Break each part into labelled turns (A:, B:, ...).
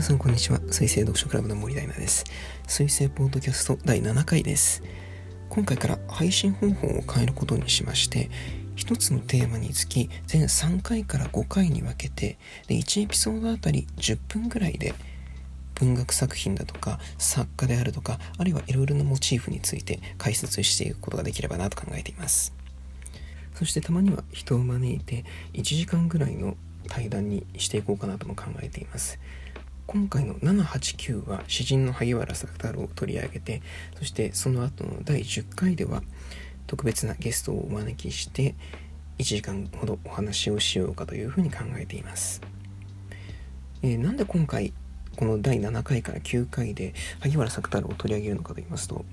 A: 皆さんこんにちは。水星読書クラブの森大奈です。水星ポッドキャスト第7回です。今回から配信方法を変えることにしまして一つのテーマにつき全3回から5回に分けてで1エピソードあたり10分ぐらいで文学作品だとか作家であるとかあるいはいろいろなモチーフについて解説していくことができればなと考えています。そしてたまには人を招いて1時間ぐらいの対談にしていこうかなとも考えています。今回の789は詩人の萩原作太郎を取り上げてそしてその後の第10回では特別なゲストをお招きして1時間ほどお話をしようかというふうに考えています、えー、なんで今回この第7回から9回で萩原作太郎を取り上げるのかと言いますと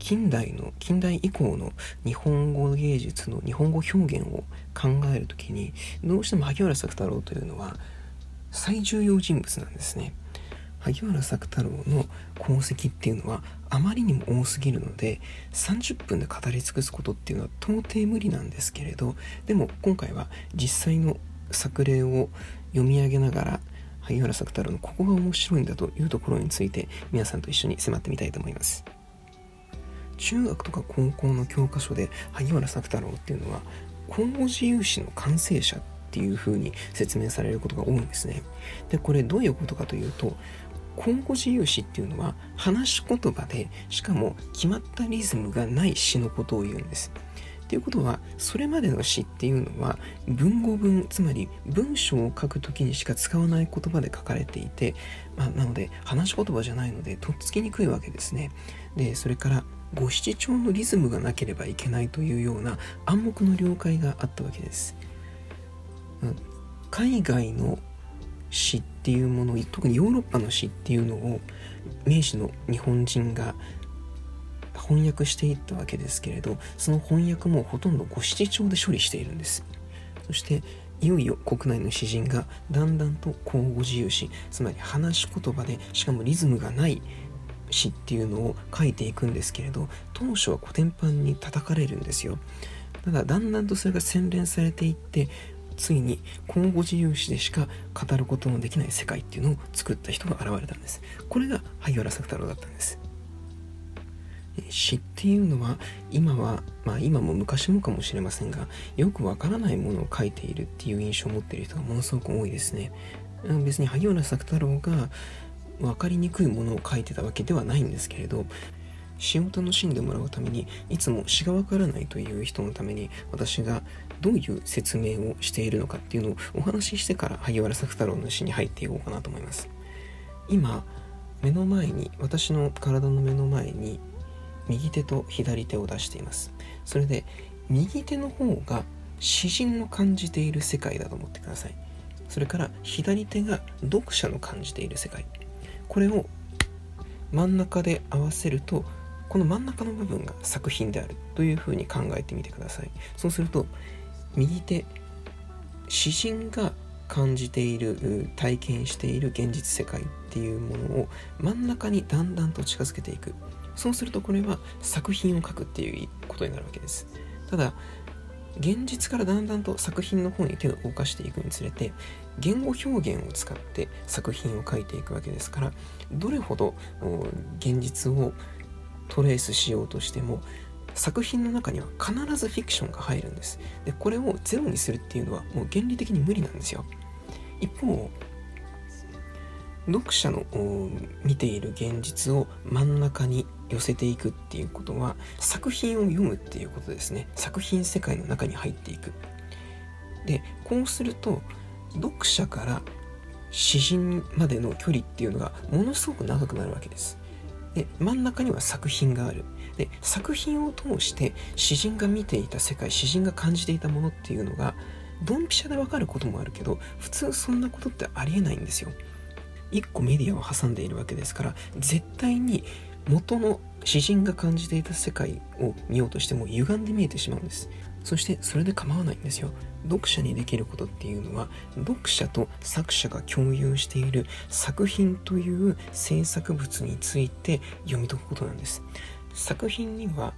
A: 近代の近代以降の日本語芸術の日本語表現を考える時にどうしても萩原作太郎というのは最重要人物なんですね。萩原作太郎の功績っていうのはあまりにも多すぎるので30分で語り尽くすことっていうのは到底無理なんですけれどでも今回は実際の作例を読み上げながら萩原作太郎のここが面白いんだというところについて皆さんと一緒に迫ってみたいと思います。中学とか高校の教科書で萩原作太郎っていうのは今後自由史の完成者っていう風に説明されることが多いんですね。で、これどういうことかというと、今後自由詩っていうのは話し言葉でしかも決まったリズムがない詩のことを言うんです。っていうことはそれまでの詩っていうのは文語文つまり文章を書く時にしか使わない言葉で書かれていて、まあ、なので話し言葉じゃないのでとっつきにくいわけですね。でそれから五七調のリズムがなければいけないというような暗黙の了解があったわけです。海外の詩っていうもの特にヨーロッパの詩っていうのを明治の日本人が翻訳していったわけですけれどその翻訳もほとんど五七調で処理しているんです。そしていよいよ国内の詩人がだんだんと口語自由詩つまり話し言葉でしかもリズムがない詩っていうのを書いていくんですけれど当初は古典版に叩かれるんですよ。ただだんだんとそれが洗練されていってついに今後自由史でしか語ることのできない世界っていうのを作った人が現れたんです。これが萩原作太郎だったんです。詩っていうのは今はまあ今も昔もかもしれませんがよくわからないものを書いているっていう印象を持っている人がものすごく多いですね。別に萩原作太郎が分かりにくいものを書いてたわけではないんですけれど詩を楽しんでもらうためにいつも詩がわからないという人のために私がどういう説明をしているのかっていうのをお話ししてから萩原作太郎の詩に入っていこうかなと思います。今目の前に私の体の目の前に右手と左手を出しています。それで右手の方が詩人の感じている世界だと思ってください。それから左手が読者の感じている世界。これを真ん中で合わせるとこの真ん中の部分が作品であるというふうに考えてみてください。そうすると右手詩人が感じている体験している現実世界っていうものを真ん中にだんだんと近づけていく。そうするとこれは作品を書くっていうことになるわけです。ただ現実からだんだんと作品の方に手を動かしていくにつれて言語表現を使って作品を書いていくわけですからどれほど現実をトレースしようとしても作品の中には必ずフィクションが入るんです。でこれをゼロにするっていうのはもう原理的に無理なんですよ。一方読者の見ている現実を真ん中に寄せていくっていうことは作品を読むっていうことですね。作品世界の中に入っていく。でこうすると読者から詩人までの距離っていうのがものすごく長くなるわけです。で真ん中には作品がある。で作品を通して詩人が見ていた世界詩人が感じていたものっていうのがドンピシャでわかることもあるけど普通そんなことってありえないんですよ。一個メディアを挟んでいるわけですから絶対に元の詩人が感じていた世界を見ようとしても歪んで見えてしまうんです。そしてそれで構わないんですよ。読者にできることっていうのは読者と作者が共有している作品という制作物について読み解くことなんです。作品には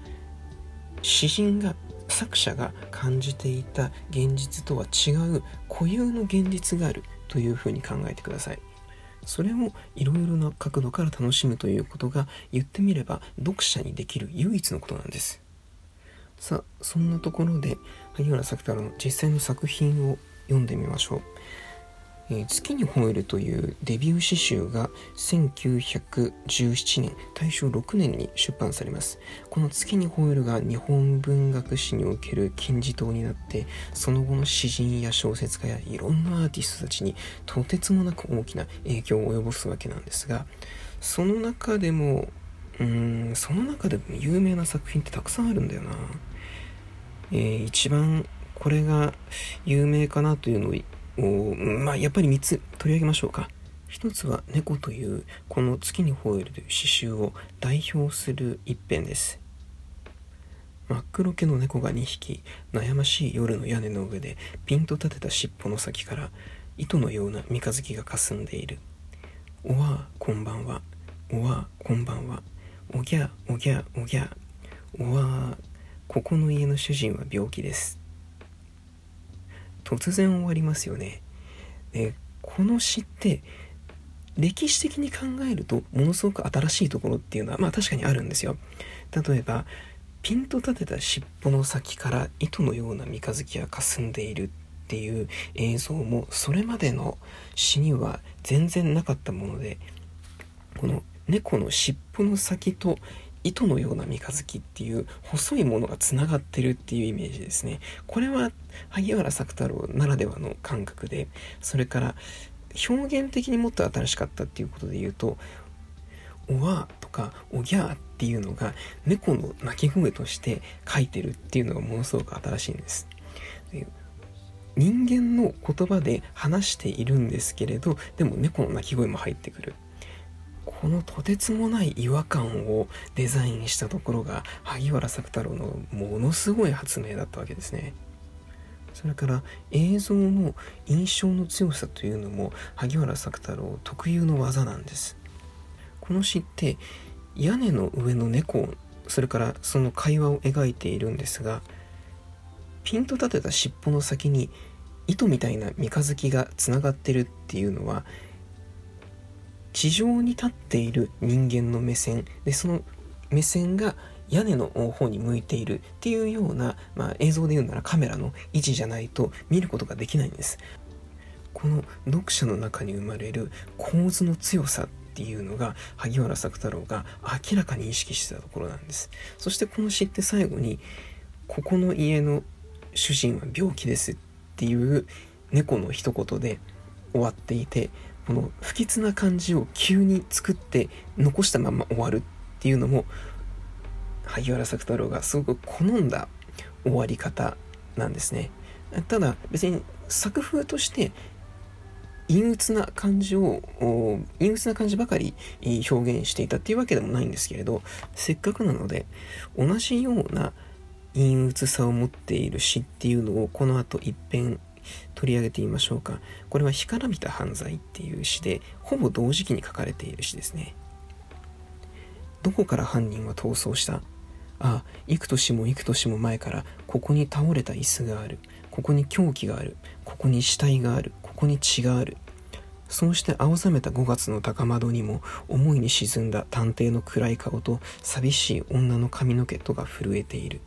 A: 詩人が作者が感じていた現実とは違う固有の現実があるというふうに考えてください。それをいろいろな角度から楽しむということが言ってみれば読者にできる唯一のことなんです。さあそんなところで萩原作太郎の実際の作品を読んでみましょう。え、月に吠えるというデビュー詩集が1917年大正6年に出版されます。この月に吠えるが日本文学史における金字塔になってその後の詩人や小説家やいろんなアーティストたちにとてつもなく大きな影響を及ぼすわけなんですがその中でもうーんその中でも有名な作品ってたくさんあるんだよな、えー、一番これが有名かなというのをまあ、やっぱり3つ取り上げましょうか。一つは猫というこの月に吠えるという詩集を代表する一編です。真っ黒けの猫が2匹悩ましい夜の屋根の上でピンと立てた尻尾の先から糸のような三日月がかすんでいる。おわこんばんは。おわこんばんは。おぎゃおぎゃおぎゃ。おわここの家の主人は病気です。突然終わりますよね。でこの詩って歴史的に考えるとものすごく新しいところっていうのはまあ確かにあるんですよ。例えばピンと立てた尻尾の先から糸のような三日月が霞んでいるっていう映像もそれまでの詩には全然なかったものでこの猫の尻尾の先と糸のような三日月っていう細いものがつながってるっていうイメージですね。これは萩原作太郎ならではの感覚で、それから表現的にもっと新しかったっていうことで言うと、おわとかおぎゃーっていうのが猫の鳴き声として書いてるっていうのがものすごく新しいんです。で人間の言葉で話しているんですけれど、でも猫の鳴き声も入ってくる。このとてつもない違和感をデザインしたところが萩原作太郎のものすごい発明だったわけですね。それから映像の印象の強さというのも萩原作太郎特有の技なんです。この詩って屋根の上の猫それからその会話を描いているんですがピンと立てた尻尾の先に糸みたいな三日月がつながってるっていうのは地上に立っている人間の目線でその目線が屋根の方に向いているっていうような、まあ、映像で言うならカメラの位置じゃないと見ることができないんです。この読者の中に生まれる構図の強さっていうのが萩原作太郎が明らかに意識してたところなんです。そしてこの詩って最後に「ここの家の主人は病気です」っていう猫の一言で終わっていてこの不吉な感じを急に作って残したまま終わるっていうのも萩原作太郎がすごく好んだ終わり方なんですね。ただ別に作風として陰鬱な感じを陰鬱な感じばかり表現していたっていうわけでもないんですけれどせっかくなので同じような陰鬱さを持っている詩っていうのをこの後一遍取り上げてみましょうか。これは干からびた犯罪っていう詩で、ほぼ同時期に書かれている詩ですね。どこから犯人は逃走した？ああ、幾年も幾年も前から、ここに倒れた椅子がある。ここに凶器がある。ここに死体がある。ここに血がある。そうして青ざめた5月の高窓にも思いに沈んだ探偵の暗い顔と寂しい女の髪の毛とが震えている。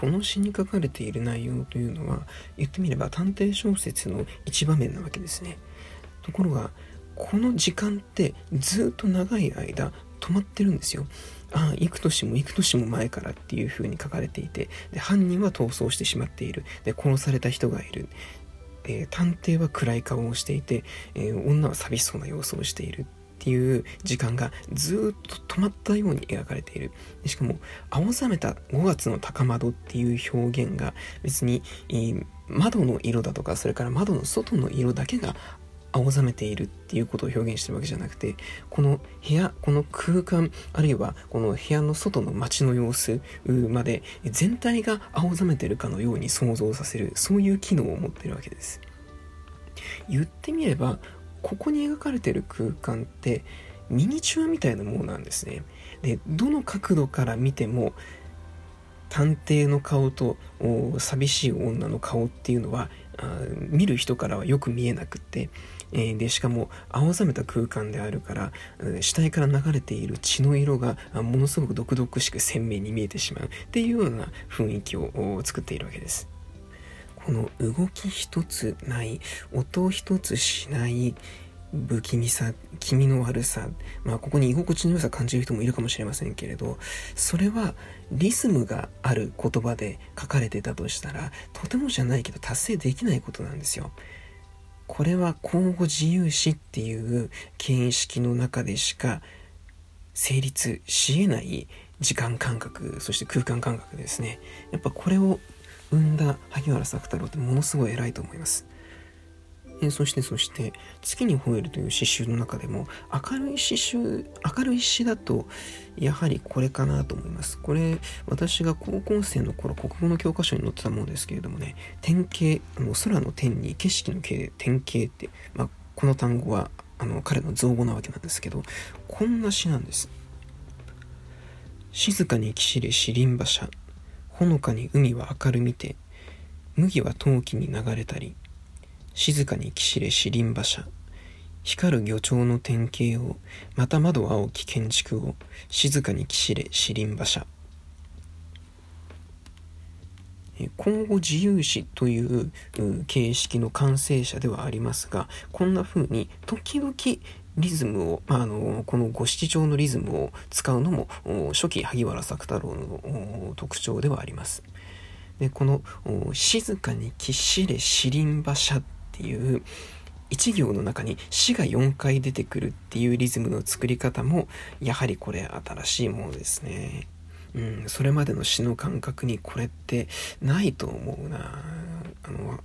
A: この詩に書かれている内容というのは言ってみれば探偵小説の一場面なわけですね。ところがこの時間ってずっと長い間止まってるんですよ。ああ幾年も幾年も前からっていう風に書かれていてで犯人は逃走してしまっている。で殺された人がいる。えー、探偵は暗い顔をしていて、えー、女は寂しそうな様子をしている。っていう時間がずっと止まったように描かれている。しかも、青ざめた5月の高窓っていう表現が別に、えー、窓の色だとか、それから窓の外の色だけが青ざめているっていうことを表現してるわけじゃなくて、この部屋、この空間、あるいはこの部屋の外の街の様子まで全体が青ざめてるかのように想像させる、そういう機能を持ってるわけです。言ってみれば、ここに描かれてる空間ってミニチュアみたいなものなんですね。で、どの角度から見ても探偵の顔と寂しい女の顔っていうのは見る人からはよく見えなくって、えー、でしかも青ざめた空間であるから死体から流れている血の色がものすごく毒々しく鮮明に見えてしまうっていうような雰囲気を作っているわけです。この動き一つない音一つしない不気味さ気味の悪さまあここに居心地の良さ感じる人もいるかもしれませんけれどそれはリズムがある言葉で書かれてたとしたらとてもじゃないけど達成できないことなんですよ。これは交互自由視っていう形式の中でしか成立しえない時間感覚そして空間感覚ですねやっぱこれを生んだ萩原作太郎ってものすごい偉いと思います。えそしてそして「月に吠える」という詩集の中でも明るい詩集明るい詩だとやはりこれかなと思います。これ私が高校生の頃国語の教科書に載ってたものですけれどもね天景もう空の天に景色の景で天景って、まあ、この単語はあの彼の造語なわけなんですけどこんな詩なんです。静かにきしれ四輪馬車ほのかに海は明るみて麦は陶器に流れたり静かにきしれ四輪馬車光る魚鳥の典型をまた窓青き建築を静かにきしれ四輪馬車。今後自由視という形式の完成者ではありますがこんな風に時々リズムを、あ、のこの五七調のリズムを使うのも初期萩原作太郎の特徴ではあります。でこの「静かにきっしれ四輪馬車」っていう1行の中に死が4回出てくるっていうリズムの作り方もやはりこれ新しいものですね。うん、それまでの詩の感覚にこれってないと思うな。あの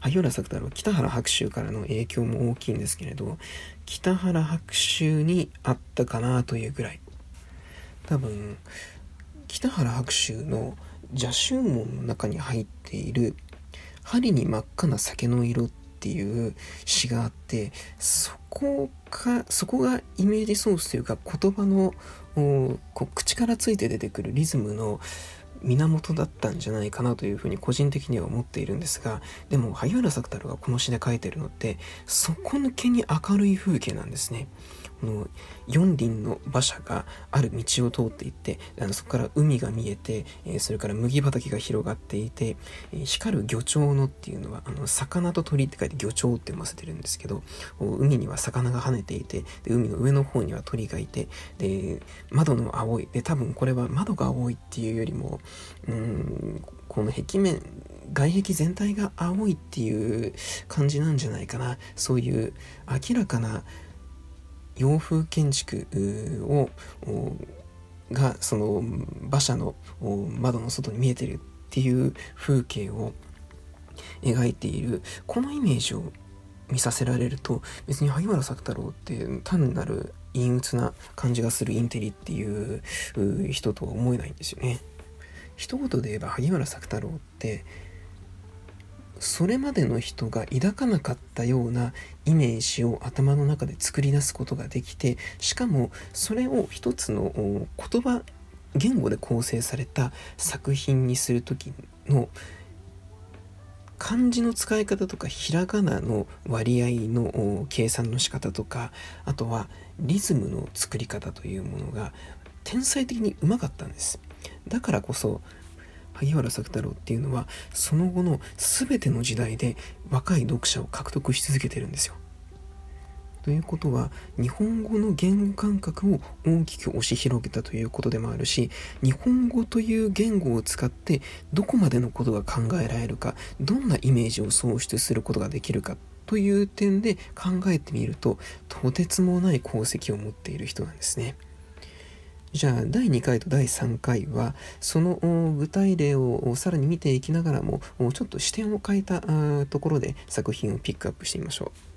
A: 萩原作太郎北原白秋からの影響も大きいんですけれど北原白秋にあったかなというぐらい。多分北原白秋の邪宗門の中に入っている「針に真っ赤な酒の色」っっていう詩があってそこかそこがイメージソースというか言葉のこう口からついて出てくるリズムの源だったんじゃないかなというふうに個人的には思っているんですがでも萩原作太郎がこの詩で書いてるのって底抜けに明るい風景なんですね。の4輪の馬車がある道を通っていってあのそこから海が見えて、え、それから麦畑が広がっていて、えー、光る魚鳥のっていうのはあの魚と鳥って書いて魚鳥って読ませてるんですけど海には魚が跳ねていてで海の上の方には鳥がいてで窓の青いで多分これは窓が青いっていうよりもうんこの壁面外壁全体が青いっていう感じなんじゃないかな。そういう明らかな洋風建築をがその馬車の窓の外に見えてるっていう風景を描いているこのイメージを見させられると別に萩原作太郎って単なる陰鬱な感じがするインテリっていう人とは思えないんですよね。一言で言えば萩原作太郎ってそれまでの人が抱かなかったようなイメージを頭の中で作り出すことができてしかもそれを一つの言葉言語で構成された作品にする時の漢字の使い方とかひらがなの割合の計算の仕方とかあとはリズムの作り方というものが天才的にうまかったんです。だからこそ萩原作太郎っていうのはその後の全ての時代で若い読者を獲得し続けてるんですよ。ということは日本語の言語感覚を大きく押し広げたということでもあるし日本語という言語を使ってどこまでのことが考えられるかどんなイメージを創出することができるかという点で考えてみるととてつもない功績を持っている人なんですね。じゃあ第2回と第3回はその具体例をさらに見ていきながらもちょっと視点を変えたところで作品をピックアップしてみましょう。